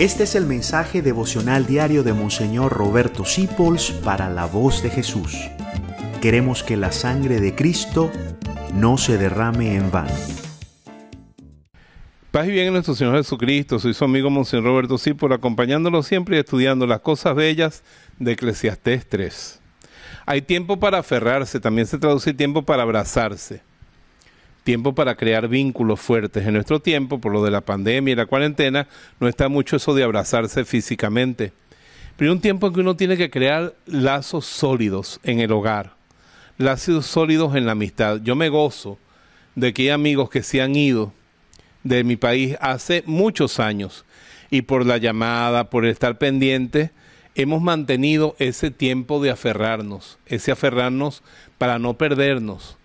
Este es el mensaje devocional diario de Monseñor Roberto Sipols para la voz de Jesús. Queremos que la sangre de Cristo no se derrame en vano. Paz y bien en nuestro Señor Jesucristo. Soy su amigo Monseñor Roberto Sipols, acompañándolo siempre y estudiando las cosas bellas de Eclesiastés 3. Hay tiempo para aferrarse, también se traduce tiempo para abrazarse tiempo para crear vínculos fuertes. En nuestro tiempo, por lo de la pandemia y la cuarentena, no está mucho eso de abrazarse físicamente. Pero hay un tiempo en que uno tiene que crear lazos sólidos en el hogar, lazos sólidos en la amistad. Yo me gozo de que hay amigos que se han ido de mi país hace muchos años y por la llamada, por estar pendiente, hemos mantenido ese tiempo de aferrarnos, ese aferrarnos para no perdernos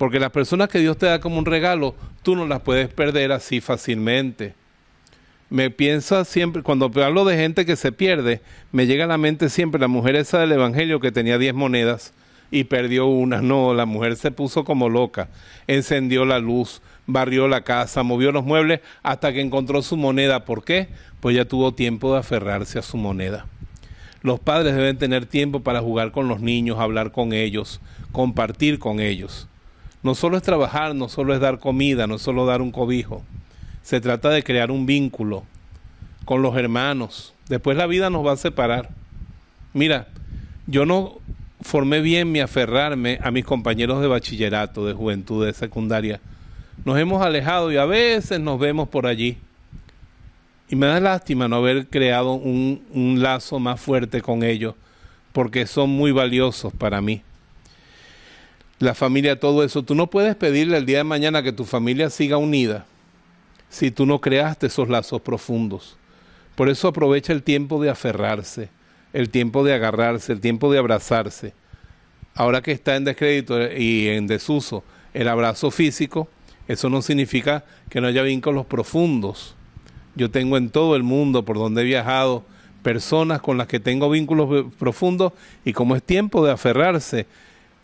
porque las personas que Dios te da como un regalo, tú no las puedes perder así fácilmente. Me piensa siempre, cuando hablo de gente que se pierde, me llega a la mente siempre la mujer esa del Evangelio que tenía 10 monedas y perdió una. No, la mujer se puso como loca, encendió la luz, barrió la casa, movió los muebles hasta que encontró su moneda. ¿Por qué? Pues ya tuvo tiempo de aferrarse a su moneda. Los padres deben tener tiempo para jugar con los niños, hablar con ellos, compartir con ellos. No solo es trabajar, no solo es dar comida, no solo dar un cobijo. Se trata de crear un vínculo con los hermanos. Después la vida nos va a separar. Mira, yo no formé bien mi aferrarme a mis compañeros de bachillerato, de juventud, de secundaria. Nos hemos alejado y a veces nos vemos por allí. Y me da lástima no haber creado un, un lazo más fuerte con ellos, porque son muy valiosos para mí la familia, todo eso. Tú no puedes pedirle el día de mañana que tu familia siga unida si tú no creaste esos lazos profundos. Por eso aprovecha el tiempo de aferrarse, el tiempo de agarrarse, el tiempo de abrazarse. Ahora que está en descrédito y en desuso el abrazo físico, eso no significa que no haya vínculos profundos. Yo tengo en todo el mundo por donde he viajado personas con las que tengo vínculos profundos y como es tiempo de aferrarse,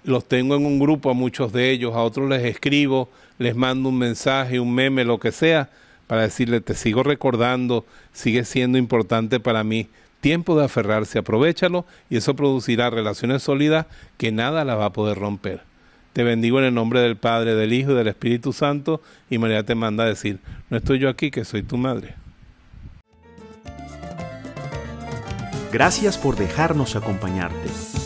los tengo en un grupo a muchos de ellos, a otros les escribo, les mando un mensaje, un meme, lo que sea, para decirle, te sigo recordando, sigue siendo importante para mí. Tiempo de aferrarse, aprovechalo y eso producirá relaciones sólidas que nada la va a poder romper. Te bendigo en el nombre del Padre, del Hijo y del Espíritu Santo y María te manda a decir, no estoy yo aquí, que soy tu madre. Gracias por dejarnos acompañarte.